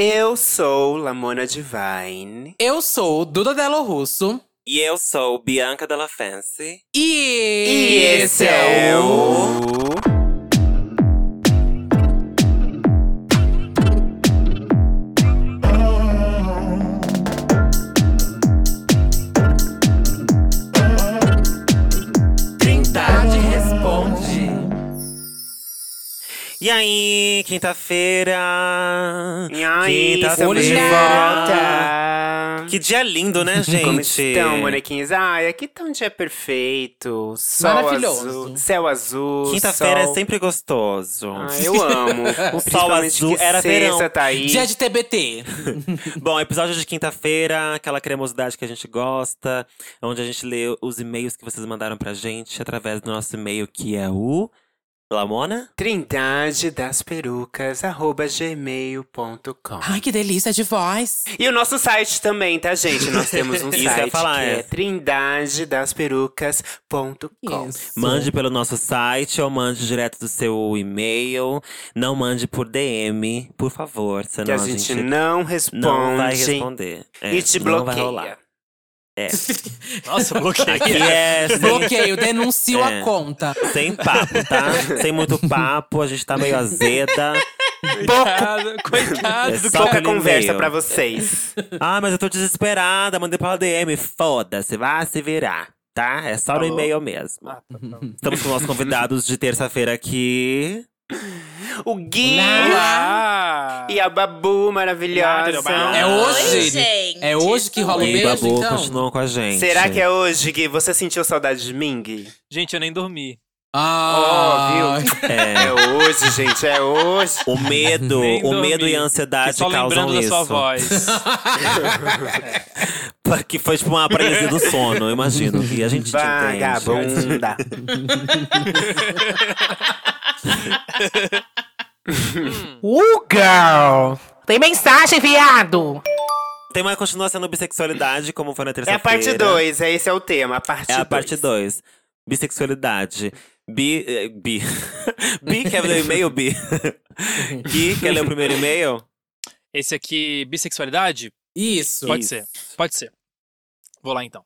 Eu sou Lamona Divine. Eu sou Duda Delo Russo. E eu sou Bianca Della Fancy. E, E esse é o. E aí, quinta-feira. Quinta-feira. de volta. Que dia lindo, né, gente? Como estão, bonequinhos? Ai, aqui tá um dia perfeito. Sol Maravilhoso. azul, céu azul. Quinta-feira é sol- sempre gostoso. Ai, eu amo. Principalmente azul, que era verão. tá aí. Dia de TBT. Bom, episódio de quinta-feira, aquela cremosidade que a gente gosta, onde a gente lê os e-mails que vocês mandaram pra gente através do nosso e-mail que é o Lamona? Trindade das perucas, arroba gmail.com. Ai, que delícia de voz. E o nosso site também, tá, gente? Nós temos um site falar, que é. é trindadedasperucas.com. Isso. Mande pelo nosso site ou mande direto do seu e-mail. Não mande por DM, por favor, senão Que a a gente gente não responde não vai responder. É, e te não vai bloqueia. Rolar. Nossa, bloqueei. Aqui é sem, Bloqueio, denuncio É. a conta. sem papo, tá? Sem muito papo, a gente tá meio azeda. Coitado, coitado É do só Pouca conversa pra vocês. Ah, mas eu tô desesperada, mandei pela DM. Foda-se, vai se virar, tá? É só no Falou. e-mail mesmo. Ah, tá. Estamos com nossos convidados de terça-feira aqui. O Gui Olá! e a Babu maravilhosa. É hoje? Oi, gente. É hoje que rola o E beijo, Babu então? continuam com a gente. Será que é hoje, Gui? Você sentiu saudade de mim, Gui? Gente, eu nem dormi. Ah, É, É hoje, gente, é hoje. o medo, o medo e a Que ansiedade só causam lembrando da isso. sua voz. Que foi tipo uma paralisia do sono, eu imagino. E a gente te entende. Vagabunda. Uh, girl! Tem mensagem, viado! Tem uma continuação no bissexualidade, como foi na É terça-feira. a parte 2, é, esse é o tema, a parte É a 2. parte 2. Bissexualidade. Bi. eh, Bi. Bi, quer ler o e-mail, Bi? Gui, quer ler o primeiro e-mail? Esse aqui, bissexualidade? Isso. Pode Isso. ser, pode ser. Vou lá então.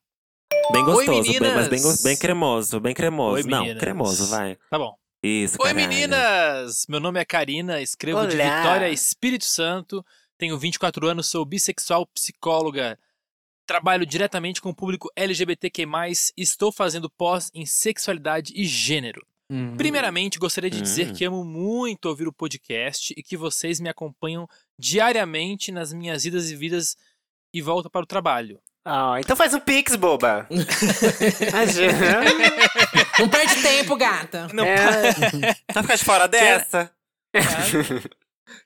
Bem Oi, gostoso, bem- mas bem, go- bem cremoso, bem cremoso. Oi, Não, cremoso, vai. Tá bom. Isso, Oi, caralho. meninas! Meu nome é Karina, escrevo de Olá. Vitória, Espírito Santo. Tenho 24 anos, sou bissexual psicóloga. Trabalho diretamente com o público LGBTQ+, e estou fazendo pós em sexualidade e gênero. Hum. Primeiramente, gostaria de dizer Hum. que amo muito ouvir o podcast e que vocês me acompanham diariamente nas minhas idas e vidas e volta para o trabalho. Ah, então faz um pix, boba. Não perde tempo, gata. Não, É. Vai ficar de fora dessa?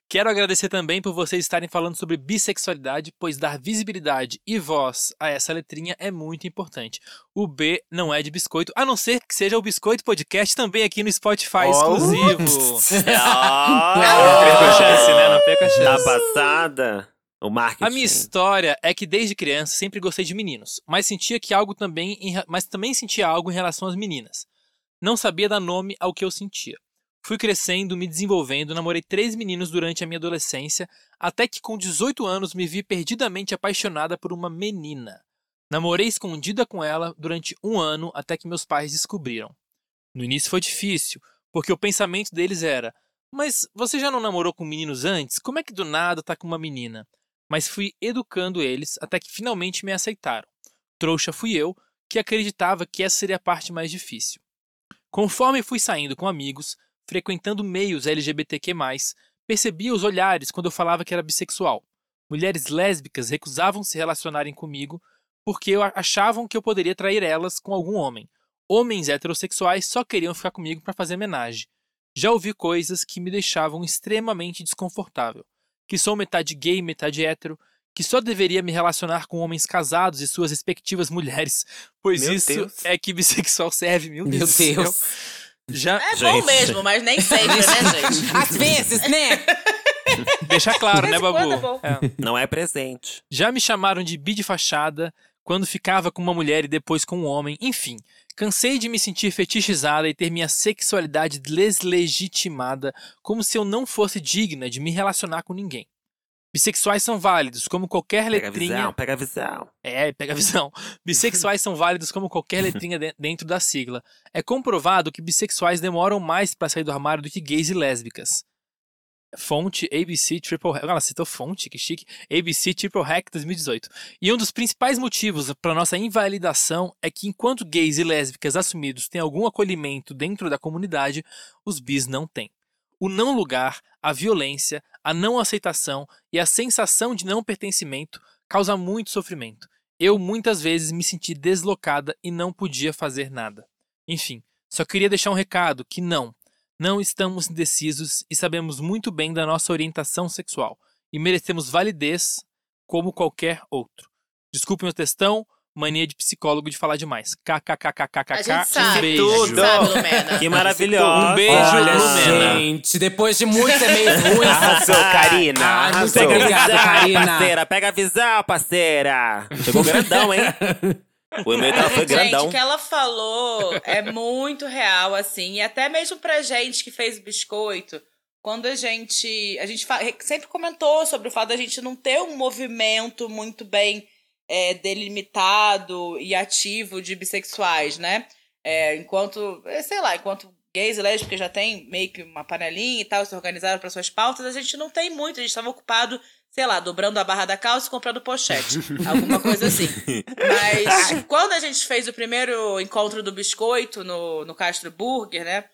Quero agradecer também por vocês estarem falando sobre bissexualidade, pois dar visibilidade e voz a essa letrinha é muito importante. O B não é de biscoito, a não ser que seja o Biscoito Podcast também aqui no Spotify Oh. exclusivo. Ah, Não perca a chance, né? Não perca a Tá chance. passada? O marketing. A minha história é que desde criança sempre gostei de meninos, mas sentia que algo também, em mas também sentia algo em relação às meninas. Não sabia dar nome ao que eu sentia. Fui crescendo, me desenvolvendo, namorei três meninos durante a minha adolescência, até que com 18 anos me vi perdidamente apaixonada por uma menina. Namorei escondida com ela durante um ano até que meus pais descobriram. No início foi difícil, porque o pensamento deles era: Mas você já não namorou com meninos antes? Como é que do nada tá com uma menina? Mas fui educando eles até que finalmente me aceitaram. Trouxa fui eu, que acreditava que essa seria a parte mais difícil. Conforme fui saindo com amigos, frequentando meios LGBTQ+, percebia os olhares quando eu falava que era bissexual. Mulheres lésbicas recusavam se relacionarem comigo porque achavam que eu poderia trair elas com algum homem. Homens heterossexuais só queriam ficar comigo para fazer homenagem. Já ouvi coisas que me deixavam extremamente desconfortável. Que sou metade gay, metade hétero, que só deveria me relacionar com homens casados e suas respectivas mulheres, pois Meu isso Deus. é que bissexual serve, meu, Meu Deus. céu. Deus. Já É bom Gente. mesmo, mas nem sempre, né, gente? Às vezes, né? deixa claro, De né, Babu? é bom. É. Não é presente. Já me chamaram de bi de fachada quando ficava com uma mulher e depois com um homem, enfim. Cansei de me sentir fetichizada e ter minha sexualidade deslegitimada como se eu não fosse digna de me relacionar com ninguém. Bissexuais são válidos, como qualquer Pega a letrinha. visão, pega a visão. É, pega a visão. Bissexuais são válidos como qualquer letrinha de- dentro da sigla. É comprovado que bissexuais demoram mais para sair do armário do que gays e lésbicas. Fonte ABC Triple Hack. Ela citou fonte, que chique. ABC Triple Hack 2018. E um dos principais motivos para nossa invalidação é que enquanto gays e lésbicas assumidos têm algum acolhimento dentro da comunidade, os bis não têm. O não lugar, a violência, a não aceitação e a sensação de não pertencimento causa muito sofrimento. Eu muitas vezes me senti deslocada e não podia fazer nada. Enfim, só queria deixar um recado que não, não estamos indecisos e sabemos muito bem da nossa orientação sexual e merecemos validez como qualquer outro. Desculpem o textão, mania de psicólogo de falar demais. KKKKKK. A gente sabe. Um beijo. Tudo. Sabe, Lumena? Que maravilhosa. Um beijo, Olha, Lumena. gente, depois de muitos e-mails ruins. Arrasou, Karina. Ai, muito arrasou. Pega a Obrigado, visão, Karina. parceira. Pega a visão, parceira. Chegou grandão, hein? O e-mail dela foi grandão. Gente, o que ela falou é muito real, assim. E até mesmo pra gente que fez o biscoito, quando a gente. A gente sempre comentou sobre o fato da gente não ter um movimento muito bem é, delimitado e ativo de bissexuais, né? É, enquanto, é, sei lá, enquanto gays e lésbicas já tem meio que uma panelinha e tal, se organizaram para suas pautas, a gente não tem muito, a gente estava ocupado, sei lá, dobrando a barra da calça e comprando pochete. alguma coisa assim. Mas quando a gente fez o primeiro encontro do biscoito no, no Castro Burger, né?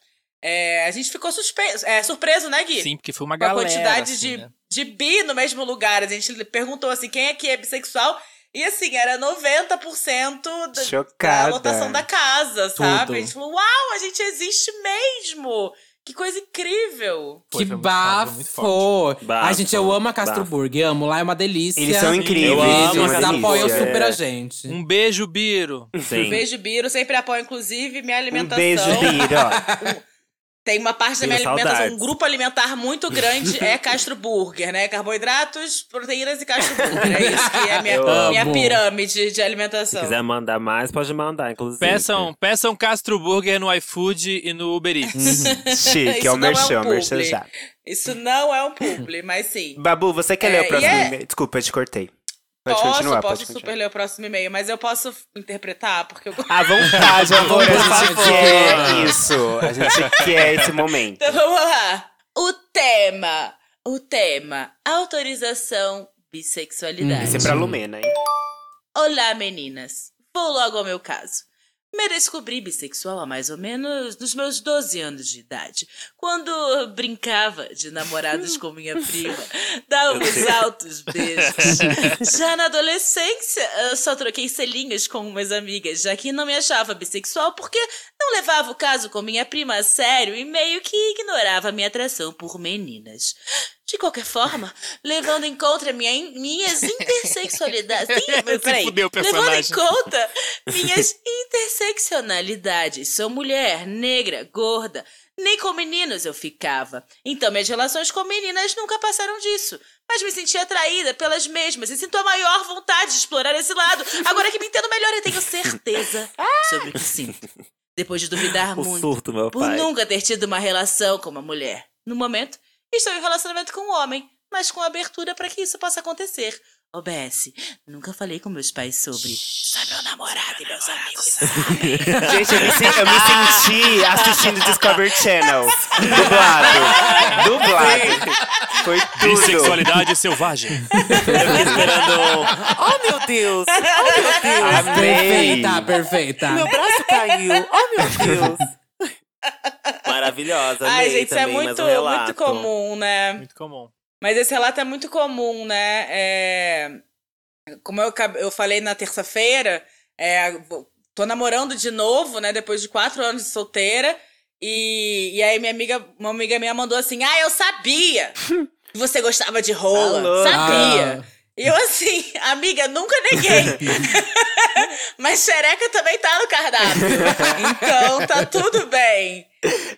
é, a gente ficou suspe- é, surpreso, né, Gui? Sim, porque foi uma Com a galera. quantidade assim, de, né? de bi no mesmo lugar. A gente perguntou assim, quem aqui é bissexual? E assim, era 90% da, da lotação da casa, sabe? Tudo. A gente falou, uau, a gente existe mesmo! Que coisa incrível! Que foi bafo! Bafo, Ai, gente, eu amo a Castro. Burger, amo. Lá é uma delícia. Eles são incríveis. Eu amo Eles a apoiam Burger. super a gente. Um beijo, Biro. Sim. Beijo, Biro. Sempre apoio, inclusive, minha Um alimentação. beijo, Biro. Tem uma parte da Tenho minha alimentação, saudades. um grupo alimentar muito grande é Castro Burger, né? Carboidratos, proteínas e Castro Burger. É isso que é a minha, Eu minha amo. pirâmide de Se alimentação. quiser mandar mais, pode mandar, inclusive. Peçam, peçam Castro Burger no iFood e no Uber Eats. Chique, é Isso o não é um merchan, publi. merchan já. Isso não é um publi, mas sim. Babu, você quer É, ler o e próximo é- e-mail? Desculpa, eu te cortei. Posso, continuar, posso super continuar. ler o próximo e-mail, mas eu posso interpretar, porque eu À vontade, amor, a gente quer isso. A gente quer esse momento. Então vamos lá. O tema. O tema. Autorização bissexualidade. Esse é pra Lumena, hein? Olá, meninas. Vou logo ao meu caso. Me descobri bissexual há mais ou menos nos meus 12 anos de idade, quando brincava de namorados com minha prima, dávamos altos beijos. Já na adolescência, eu só troquei selinhos com umas amigas, já que não me achava bissexual porque não levava o caso com minha prima a sério e meio que ignorava minha atração por meninas. De qualquer forma, levando em conta minha, minhas intersexualidades. Peraí. fudeu Levando em conta minhas interseccionalidades. Sou mulher, negra, gorda. Nem com meninos eu ficava. Então minhas relações com meninas nunca passaram disso. Mas me senti atraída pelas mesmas e sinto a maior vontade de explorar esse lado. Agora que me entendo melhor, eu tenho certeza sobre o que sinto. Depois de duvidar O muito surto, por pai. nunca ter tido uma relação com uma mulher. No momento, estou em um relacionamento com um homem, mas com abertura para que isso possa acontecer. OBS, nunca falei com meus pais sobre. Só meu namorado e meus amigos sabem. Gente, eu me, sen- eu me senti assistindo Discovery Channel. Dublado. Dublado. Foi tudo. Bissexualidade selvagem. Eu fiquei esperando. Oh, meu Deus! Oh, meu Deus! Amei. Perfeita, perfeita. Meu braço caiu! Oh, meu Deus! Maravilhosa, Ai, gente, isso é também, muito, mais um relato. muito comum, né? Muito comum. Mas esse relato é muito comum, né? É, Como eu, eu falei na terça-feira, é, tô namorando de novo, né? Depois de quatro anos de solteira. E, e aí minha amiga, uma amiga minha mandou assim, ah, eu sabia que você gostava de rola. Alô? Sabia. Ah. E eu assim, amiga, nunca neguei. Mas xereca também tá no cardápio. Então tá tudo bem.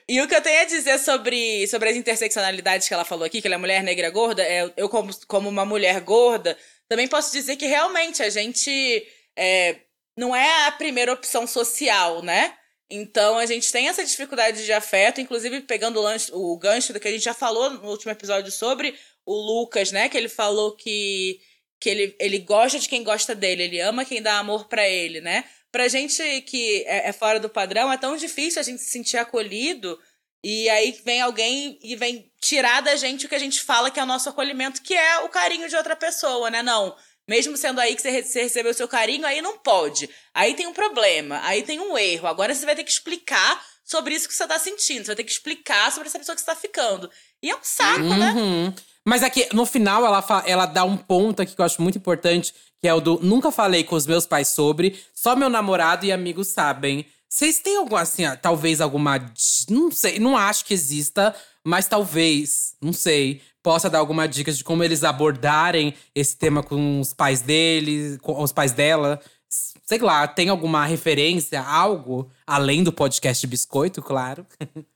E o que eu tenho a dizer sobre, sobre as interseccionalidades que ela falou aqui, que ela é mulher negra gorda, é, eu, como, como uma mulher gorda, também posso dizer que realmente a gente é, não é a primeira opção social, né? Então a gente tem essa dificuldade de afeto, inclusive pegando o, gancho do que a gente já falou no último episódio sobre o Lucas, né? Que ele falou que, que ele, ele gosta de quem gosta dele, ele ama quem dá amor pra ele, né? Pra gente que é, é fora do padrão, é tão difícil a gente se sentir acolhido. E aí vem alguém e vem tirar da gente o que a gente fala que é o nosso acolhimento, que é o carinho de outra pessoa, né? Não. Mesmo sendo aí que você, recebeu o seu carinho, aí não pode. Aí tem um problema, aí tem um erro. Agora você vai ter que explicar sobre isso que você tá sentindo. Você vai ter que explicar sobre essa pessoa que você tá ficando. E é um saco, né? Mas aqui, no final, ela, ela dá um ponto aqui que eu acho muito importante, que é o do nunca falei com os meus pais sobre, só meu namorado e amigos sabem. Vocês têm alguma, assim, talvez alguma. Não sei, não acho que exista, mas talvez, não sei, possa dar alguma dica de como eles abordarem esse tema com os pais deles, com os pais dela. Sei lá, tem alguma referência, algo, além do podcast Biscoito, claro.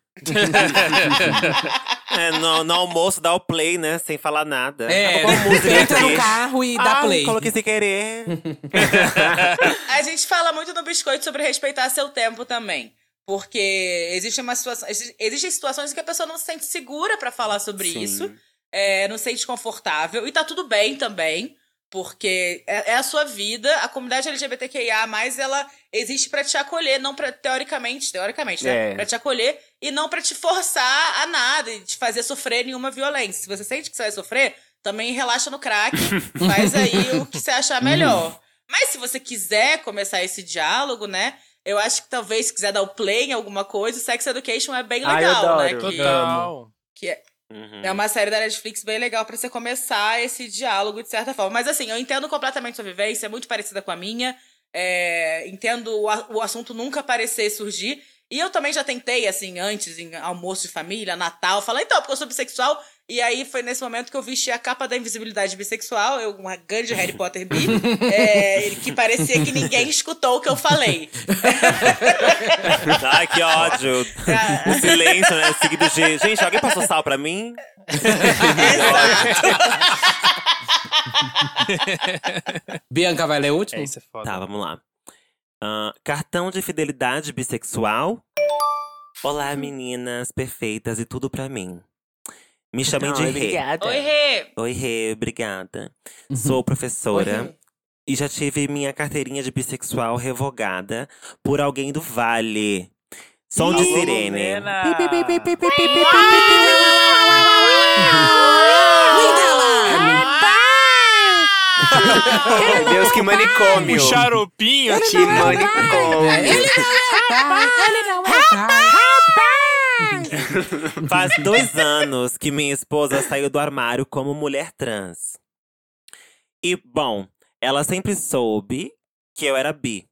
É, no, no almoço dá o play, né? Sem falar nada. É, entra no carro e dá Ai, play. coloquei sem querer. A gente fala muito no biscoito sobre respeitar seu tempo também. Porque existe uma situação, exi- existem situações em que a pessoa não se sente segura pra falar sobre Sim. isso, é, não se sente confortável, e tá tudo bem também, porque é, é a sua vida, a comunidade LGBTQIA, ela existe pra te acolher, não para teoricamente, teoricamente, né? É. Pra te acolher e não pra te forçar a nada e te fazer sofrer nenhuma violência. Se você sente que você vai sofrer, também relaxa no crack, faz aí o que você achar melhor. Mas se você quiser começar esse diálogo, né? Eu acho que talvez, se quiser dar o play em alguma coisa, o Sex Education é bem Ai, eu legal, né? adoro. Que, Total. que é, Uhum. é uma série da Netflix bem legal pra você começar esse diálogo de certa forma. Mas assim, eu entendo completamente sua vivência, é muito parecida com a minha. É, entendo o, o assunto nunca parecer surgir. E eu também já tentei, assim, antes, em almoço de família, Natal, falar, então, porque eu sou bissexual. E aí foi nesse momento que eu vesti a capa da invisibilidade bissexual, eu, uma grande Harry Potter bi, é, que parecia que ninguém escutou o que eu falei. Ai, que ódio. Ah. o silêncio, né? Seguido de. Gente, alguém passou sal pra mim? Exato. Bianca vai ler o último? É, isso é foda. Tá, vamos lá. Ah, cartão de fidelidade bissexual. Olá, meninas perfeitas e tudo pra mim. Me chamem de Rê. obrigada. Oi, Rê. Oi, Rê, obrigada. Sou professora Oi, e já tive minha carteirinha de bissexual revogada por alguém do Vale. Som de sirene. Meu Deus, que manicômio. O xaropinho. Que manicômio. Faz dois anos que minha esposa saiu do armário como mulher trans. E, bom, ela sempre soube que eu era bi.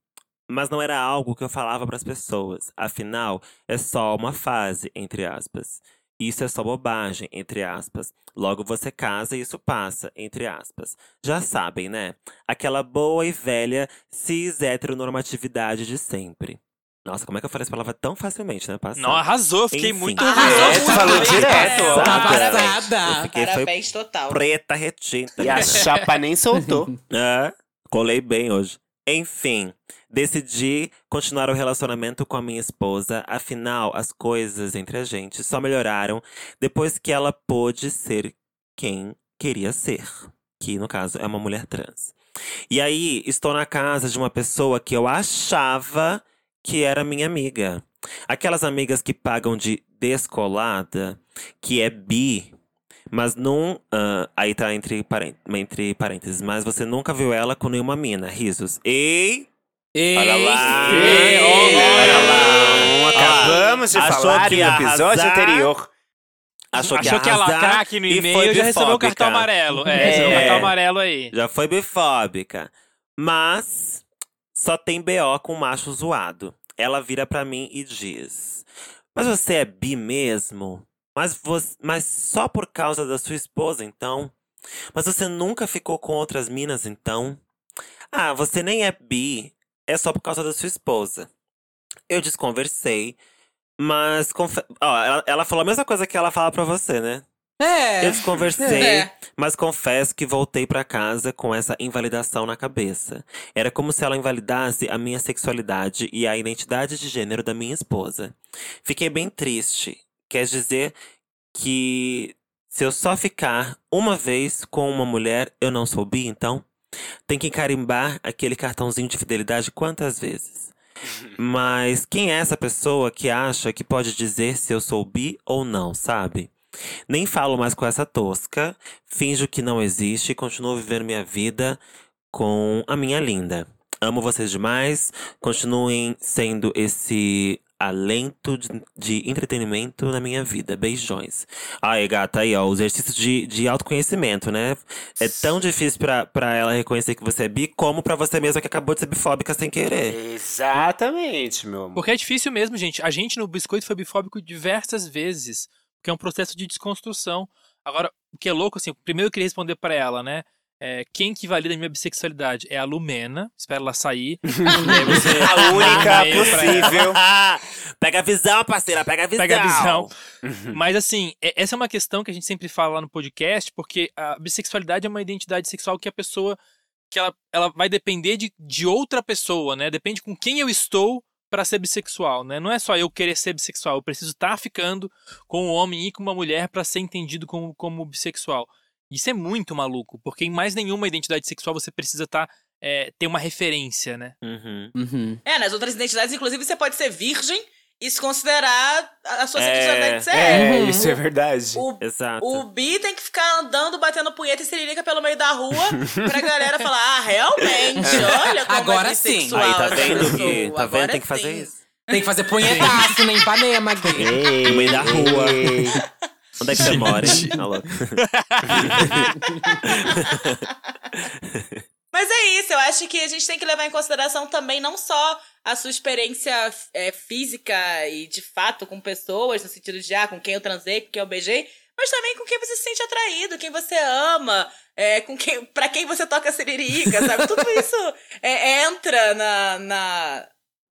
Mas não era algo que eu falava pras pessoas. Afinal, é só uma fase, entre aspas. Isso é só bobagem, entre aspas. Logo você casa e isso passa, entre aspas. Já sabem, né? Aquela boa e velha cis heteronormatividade de sempre. Nossa, como é que eu falei essa palavra tão facilmente, né? Passada. Não, arrasou. eu Fiquei Enfim. muito Arrasou É, muito, falou Rê. direto, ó. Tá passada. Eu fiquei, Parabéns total. preta retinta. E a menina. chapa nem soltou. É, colei bem hoje. Enfim, decidi continuar o relacionamento com a minha esposa. Afinal, as coisas entre a gente só melhoraram depois que ela pôde ser quem queria ser. Que, no caso, é uma mulher trans. E aí, estou na casa de uma pessoa que eu achava que era minha amiga. Aquelas amigas que pagam de descolada, que é bi, mas não. ah, aí tá entre, entre parênteses. Mas você nunca viu ela com nenhuma mina. Risos. Ei! Ei, Olha lá! ei, Olha lá! Acabamos de Achou falar que no episódio arrasar? anterior. Achou que Achou que ia lacrar aqui no e e-mail foi já recebeu o cartão amarelo. É, recebeu o É. cartão amarelo aí. Já foi bifóbica. Mas só tem BO com macho zoado. Ela vira pra mim e diz: Mas você é bi mesmo? Mas, você, mas só por causa da sua esposa, então? Mas você nunca ficou com outras minas, então? Ah, você nem é bi. É só por causa da sua esposa. Eu desconversei. Mas. Ó, ela, ela falou a mesma coisa que ela fala pra você, né? É. Eu desconversei, É. mas confesso que voltei pra casa com essa invalidação na cabeça. Era como se ela invalidasse a minha sexualidade e a identidade de gênero da minha esposa. Fiquei bem triste. Quer dizer que Se eu só ficar uma vez com uma mulher, eu não sou bi, então? Tem que carimbar aquele cartãozinho de fidelidade quantas vezes? Mas quem é essa pessoa que acha que pode dizer se eu sou bi ou não, sabe? Nem falo mais com essa tosca, finjo que não existe e continuo vivendo minha vida com a minha linda. Amo vocês demais, continuem sendo esse alento de, de entretenimento na minha vida. Beijões. Ai, gata, aí, ó, o exercício de, de autoconhecimento, né? É tão difícil pra, pra ela reconhecer que você é bi, como pra você mesma que acabou de ser bifóbica sem querer. Exatamente, meu amor. Porque é difícil mesmo, gente. A gente no Biscoito foi bifóbico diversas vezes. Porque é um processo de desconstrução. Agora, o que é louco, assim, primeiro eu queria responder pra ela, né? É, quem que valida a minha bissexualidade? É a Lumena. Espero ela sair. Você A única possível. pega a visão, parceira, pega a visão. Pega a visão. Mas assim, é- essa é uma questão que a gente sempre fala lá no podcast, porque a bissexualidade é uma identidade sexual que a pessoa que ela, ela vai depender de, de outra pessoa, né? Depende com quem eu estou para ser bissexual, né? Não é só eu querer ser bissexual, eu preciso estar ficando com um homem e com uma mulher para ser entendido como, como bissexual. Isso é muito maluco, porque em mais nenhuma identidade sexual você precisa estar é, ter uma referência, né? Uhum. Uhum. É, nas outras identidades, inclusive, você pode ser virgem e se considerar a sua É, sexualidade ser É, hétero. isso é verdade. O, Exato. o bi tem que ficar andando, batendo punheta e siririca pelo meio da rua pra galera falar, ah, realmente, olha como Agora é sim. Aí, tá vendo que tá Agora vendo? Tem que fazer sim. isso. Tem que fazer punhetaço na Ipanema. Ei, No meio da rua. ei. Onde é que você mora? hein? Tá louco. Mas é isso, eu acho que a gente tem que levar em consideração também não só a sua experiência é, física e de fato com pessoas, no sentido de ah, com quem eu transei, com quem eu beijei, mas também com quem você se sente atraído, quem você ama, é, com quem, pra quem você toca siririca, sabe? Tudo isso é, entra na, na,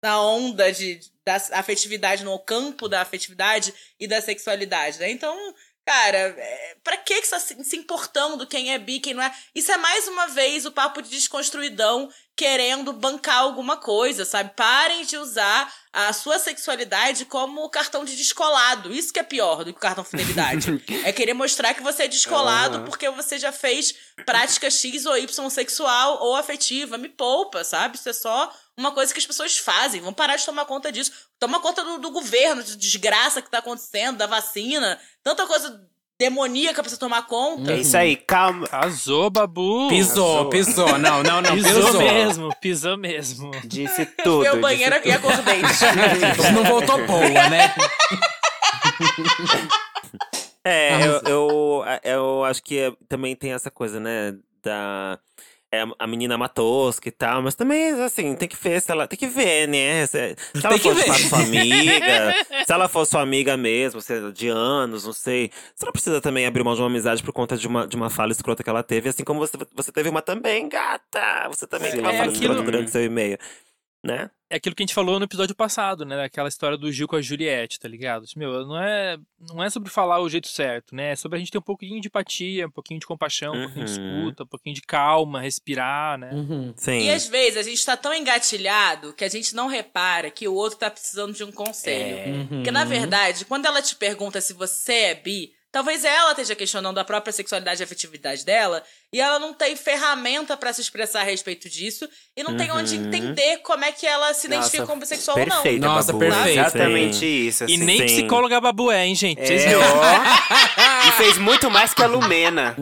na onda de, da afetividade, no campo da afetividade e da sexualidade, né? Então, cara, é, pra que que tá se importando quem é bi, quem não é? Isso é mais uma vez o papo de desconstruidão querendo bancar alguma coisa, sabe? Parem de usar a sua sexualidade como cartão de descolado. Isso que é pior do que o cartão fidelidade. é querer mostrar que você é descolado porque você já fez prática X ou Y sexual ou afetiva. Me poupa, sabe? Isso é só uma coisa que as pessoas fazem. Vamos parar de tomar conta disso. Toma conta do, do governo, de desgraça que tá acontecendo, da vacina. Tanta coisa demoníaca pra você tomar conta. É isso aí, calma. Arrasou, Babu! Pisou, Arrasou. pisou. Não, não, não. Pisou, Pisou. mesmo, pisou mesmo. Disse tudo. Meu banheiro disse e acordei. Não voltou boa, né? É, eu, eu, eu acho que é- também tem essa coisa, né? Da. É, a menina uma tosca e tal, mas também, assim, tem que ver se ela. Tem que ver, né? Se, se ela ver. fato sua amiga, se ela for sua amiga mesmo, se é de anos, não sei. Você não precisa também abrir mão de uma amizade por conta de uma, de uma fala escrota que ela teve, assim como você, você teve uma também, gata! Você também teve uma É fala aquilo- escrota durante seu e-mail, né? É aquilo que a gente falou no episódio passado, né? Aquela história do Gil com a Juliette, tá ligado? Meu, não é, não é sobre falar o jeito certo, né? É sobre a gente ter um pouquinho de empatia, um pouquinho de compaixão, um pouquinho de Uhum. escuta, um pouquinho de calma, respirar, né? Uhum. Sim. E às vezes a gente tá tão engatilhado que a gente não repara que o outro tá precisando de um conselho. É. Uhum. Porque, na verdade, quando ela te pergunta se você é bi, talvez ela esteja questionando a própria sexualidade e afetividade dela, e ela não tem ferramenta pra se expressar a respeito disso, e não tem onde Uhum. entender como é que ela se identifica Nossa, como bissexual ou não. Perfeito, Nossa, Babu. perfeito. Exatamente isso. E assim. nem sim. psicóloga Babu é, hein, gente? É, ó. e fez muito mais que a Lumena.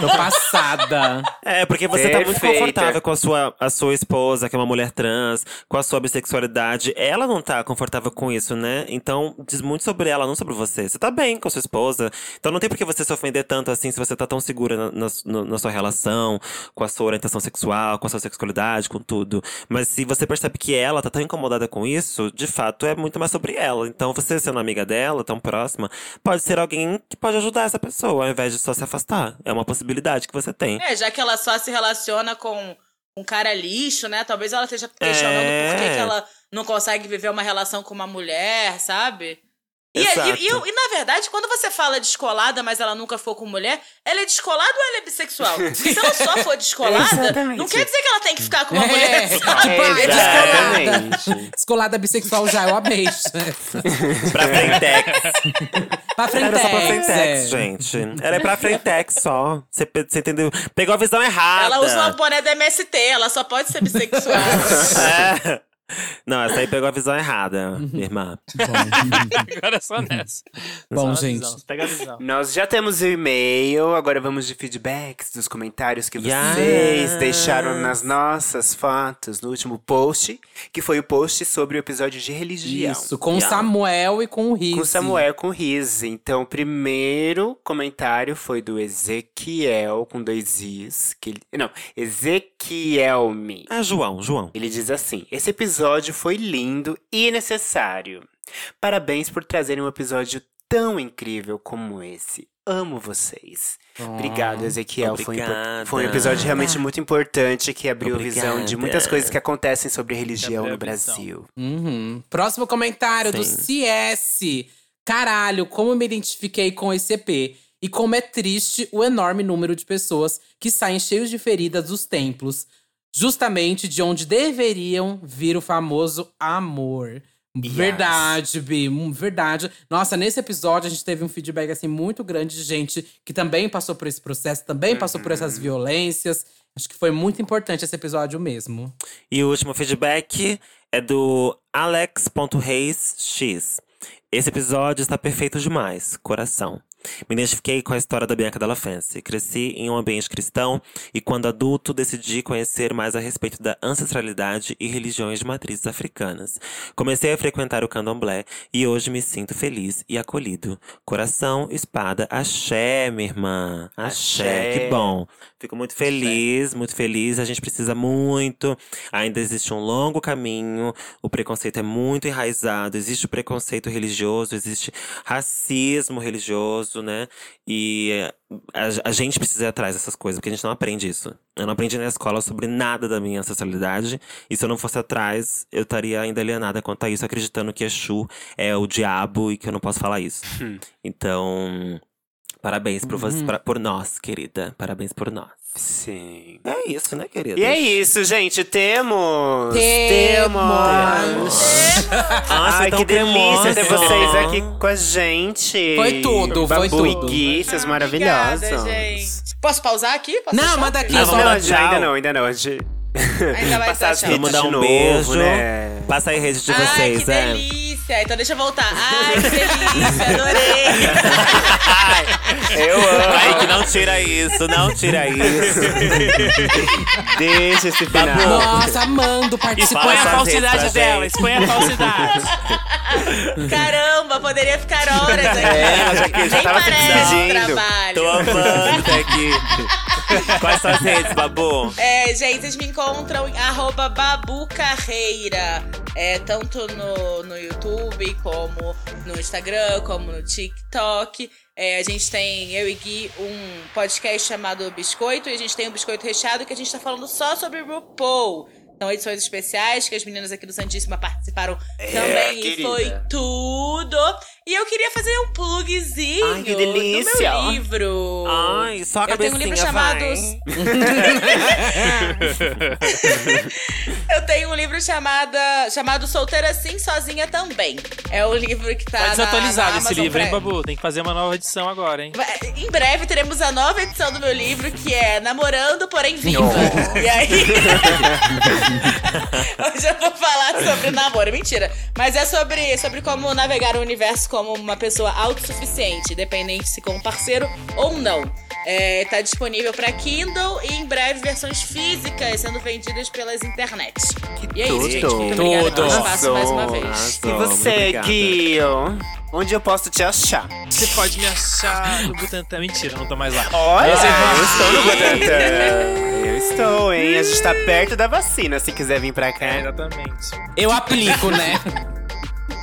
Tô passada. É, porque você tá muito Perfeita. confortável com a sua, a sua esposa, que é uma mulher trans, com a sua bissexualidade. Ela não tá confortável com isso, né? Então, diz muito sobre ela, não sobre você. Você tá bem com a sua esposa. Então não tem por que você se ofender tanto assim se você tá tão segura na, na, no- na sua relação, com a sua orientação sexual, com a sua sexualidade, com tudo. Mas se você percebe que ela tá tão incomodada com isso, de fato é muito mais sobre ela. Então, você sendo amiga dela, tão próxima, pode ser alguém que pode ajudar essa pessoa, ao invés de só se afastar. É uma possibilidade que você tem. É, já que ela só se relaciona com um cara lixo, né? Talvez ela esteja questionando É. por que, que ela não consegue viver uma relação com uma mulher, sabe? E, e- e, eu- e, na verdade, quando você fala descolada, mas ela nunca for com mulher, ela é descolada ou ela é bissexual? Se ela só for descolada, não quer dizer que ela tem que ficar com uma É, mulher só. é descolada. Exatamente. Descolada bissexual já, eu amei. Pra Frentex. pra frente. Era só pra é. Frentex, gente. Era pra Frentex só. Você entendeu? Pegou a visão errada. Ela usa uma boné da MST, ela só pode ser bissexual. É. Não, essa aí pegou a visão errada, minha irmã. Agora é só nessa. Bom, Só gente. visão, Pega a visão. Nós já temos o e-mail, agora vamos de feedbacks dos comentários que Yes. vocês deixaram nas nossas fotos no último post, que foi o post sobre o episódio de religião. Isso, com o Yeah. Samuel e com o Riz. Com Samuel com Riz. Então, o primeiro comentário foi do Ezequiel, com dois Is. Que ele, não, Ezequielme. Ah, João, João. Ele diz assim: Esse episódio foi lindo e necessário. Parabéns por trazerem um episódio tão incrível como esse. Amo vocês. Obrigado, Ezequiel. Obrigada. foi um episódio realmente muito importante que abriu a visão de Obrigada. muitas coisas que acontecem sobre religião no. Brasil. Uhum. Próximo comentário do Sim. CS. Caralho, como me identifiquei com esse EP. E como é triste o enorme número de pessoas que saem cheios de feridas dos templos. Justamente de onde deveriam vir o famoso amor. Verdade, Bi, hum, verdade. Nossa, nesse episódio a gente teve um feedback assim muito grande de gente que também passou por esse processo, também passou por essas violências. Acho que foi muito importante esse episódio mesmo. E o último feedback é do Alex.reisx. Esse episódio está perfeito demais, coração. Me identifiquei com a história da Bianca Della Fence. Cresci em um ambiente cristão e, quando adulto, decidi conhecer mais a respeito da ancestralidade e religiões de matrizes africanas. Comecei a frequentar o candomblé e hoje me sinto feliz e acolhido. Coração, espada, axé, minha irmã. Axé, Axé. que bom. Fico muito feliz, muito feliz. A gente precisa muito. Ainda existe um longo caminho. O preconceito é muito enraizado. Existe o preconceito religioso, existe racismo religioso, né? E eh, a, a gente precisa ir atrás dessas coisas, porque a gente não aprende isso. Eu não aprendi na escola sobre nada da minha ancestralidade. E se eu não fosse atrás, eu estaria ainda alienada quanto a isso, acreditando que Exu é o diabo e que eu não posso falar isso. Então. Parabéns por, você, pra- por nós, querida. Parabéns por nós. Sim. É isso, né, querida? E é isso, gente. Temos! Temos! Nossa, Ai, tão que delícia ter vocês aqui com a gente. Foi tudo, foi Babu tudo. e Gui, seus Ah, maravilhosos. Obrigada, gente. Posso pausar aqui? Posso Não, deixar? manda aqui, Não, vamos Não, dar ainda, tchau. ainda não, ainda não. A gente... Ainda vai Passar as tchau. redes Vamos dar de um novo, beijo. né? Passa aí a rede de Ai, vocês, que é. delícia. Então deixa eu voltar. Ai, que delícia, adorei. Ai, Eu amo. ai, que não tira isso, não tira isso. Deixa esse final. Nossa, amando Expõe participar. Fala a falsidade dela, expõe a falsidade. Caramba, poderia ficar horas aqui. É, já que- já Nem tava se parece despedindo. trabalho. Tô amando isso aqui. Quais são as redes, Babu? É, gente, vocês me encontram em arroba Babu Carreira. É, tanto no, no YouTube, como no Instagram, como no TikTok. É, a gente tem, eu e Gui, um podcast chamado Biscoito. E a gente tem um Biscoito Recheado que a gente tá falando só sobre RuPaul. São edições especiais que as meninas aqui do Santíssima participaram também. E querida. foi tudo. E eu queria fazer um plugzinho Ai, que do delícia. meu livro. Ai, só a Eu tenho um livro chamado. Eu tenho um livro chamado, chamado Solteira Sim, Sozinha Também. É o livro que tá. Tá na- desatualizado na esse Amazon livro, hein. Babu? Tem que fazer uma nova edição agora, hein? Em breve teremos a nova edição do meu livro, que é Namorando, porém Viva. E aí. Hoje eu vou falar sobre namoro. Mentira. Mas é sobre, sobre como navegar o universo como uma pessoa autossuficiente, independente se com um parceiro ou não. É, tá disponível para Kindle e em breve versões físicas sendo vendidas pelas internet. E é isso, gente. Muito obrigada pelo Tudo. espaço mais uma vez. Arrasou, E você, obrigada. Gui? Onde eu posso te achar? Você pode me achar no Butantã. Mentira, não tô mais lá. Olha, eu estou no Butantan. Eu estou, hein? A gente tá perto da vacina, se quiser vir pra É, cá. exatamente. Eu aplico, né?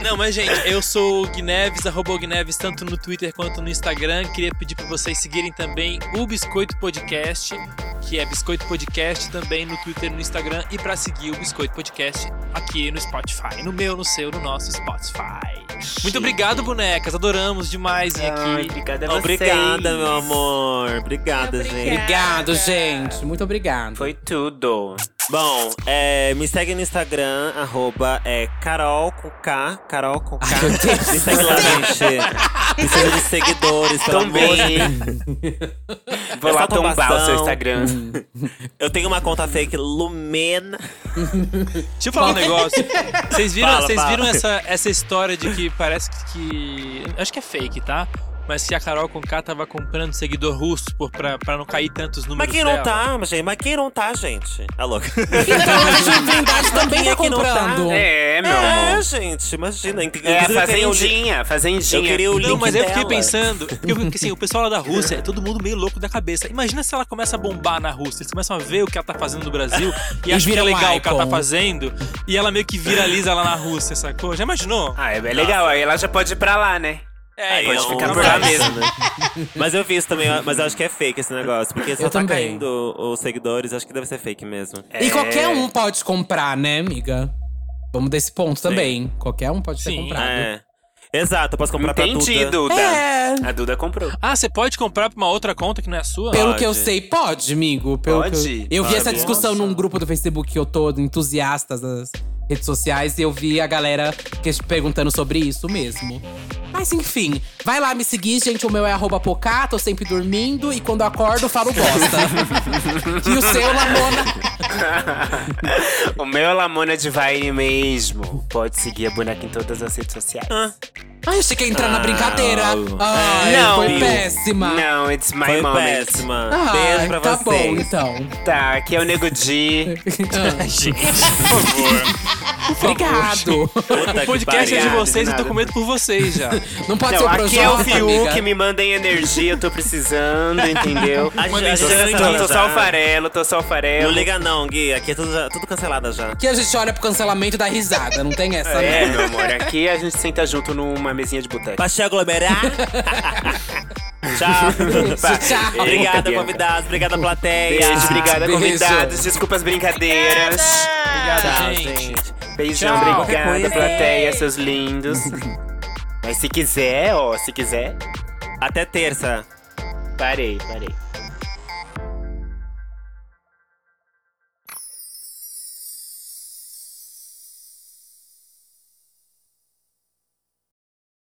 Não, mas gente, eu sou o Guineves, arroba Guineves, tanto no Twitter quanto no Instagram. Queria pedir pra vocês seguirem também o Biscoito Podcast, que é Biscoito Podcast, também no Twitter e no Instagram. E pra seguir o Biscoito Podcast aqui no Spotify. No meu, no seu, no nosso Spotify. Muito obrigado, bonecas. Adoramos demais vir Ai, aqui. obrigada a vocês. Obrigada, meu amor. Obrigada, Obrigada. gente. Obrigado, gente. Muito obrigado. Foi tudo. Bom, é, me segue no Instagram, arroba é, Carol com K, Carol com K. Ai. Me segue lá, gente. Precisa de seguidores, pelo Tombei. Vou lá tombar o seu Instagram. Eu tenho uma conta fake Lumena. Deixa eu falar um negócio. Vocês viram, Fala, vocês fala. viram essa, essa história de que parece que. Acho que é fake, tá? Mas que a Carol Conká tava comprando seguidor russo por, pra, pra não cair tantos números Mas quem não dela. tá, mas, gente, mas quem não tá, gente? É louco. Então, a gente também tá é que não tá? comprando. É, meu É, amor. gente, imagina. É a eu fazendinha, fazendinha. Eu queria o link Não, mas eu fiquei dela. pensando, porque assim, o pessoal lá da Rússia é todo mundo meio louco da cabeça. Imagina se ela começa a bombar na Rússia, eles começam a ver o que ela tá fazendo no Brasil e, E acham que é legal o que ela tá fazendo, e ela meio que viraliza lá na Rússia, sacou? Já imaginou? Ah, é bem legal. Aí ela já pode ir pra lá, né? É, Aí pode eu- ficar por lá mesmo. né? Mas eu vi isso também, mas eu acho que é fake esse negócio. Porque só Eu tá também. caindo os seguidores, acho que deve ser fake mesmo. E É. qualquer um pode comprar, né, amiga? Vamos desse ponto Sim. também. Qualquer um pode Sim. comprado. É. Exato, eu posso comprar pra Entendi, Duda. Duda. É. A Duda comprou. Ah, você pode comprar pra uma outra conta que não é a sua? Pelo Pode. que eu sei, pode, amigo. Pelo Pode? que eu, eu vi essa discussão Nossa. num grupo do Facebook que eu tô, entusiastas das redes sociais, e eu vi a galera que- perguntando sobre isso mesmo. Mas enfim, vai lá me seguir, gente. O meu é arroba Pocá, tô sempre dormindo e quando eu acordo, falo bosta. e o seu, Lamona. o meu é Lamona Divine mesmo. Pode seguir a boneca em todas as redes sociais. Ai, achei que ia entrar na Ah, brincadeira. o- Ai, Não, foi viu? péssima. Não, it's my Foi moment. péssima. Beijo pra tá vocês. bom, então. Tá, aqui é o Nego Di. Ah, Gente, por favor. Obrigado. O podcast é de vocês, eu tô com medo por vocês já. Não pode Não, ser o aqui é o Projota, Fiuk, me mandem energia, eu tô precisando, entendeu? A gente, a gente Tô, tô só o farelo, tô só o farelo. Não liga não, Gui. Aqui é tudo, tudo cancelado já. Aqui a gente olha pro cancelamento dá risada, não tem essa, É, não. meu amor, aqui a gente senta junto numa mesinha de boteco. Pra te aglomerar. Tchau. Tchau. Obrigada, convidados. Obrigada, plateia. Beijo, obrigada, Beijo. convidados. Desculpa as brincadeiras. Obrigado, Tchau, gente. gente. Beijão, Tchau. Obrigada, plateia, seus lindos. Mas se quiser, ó, se quiser, Até terça. parei, parei.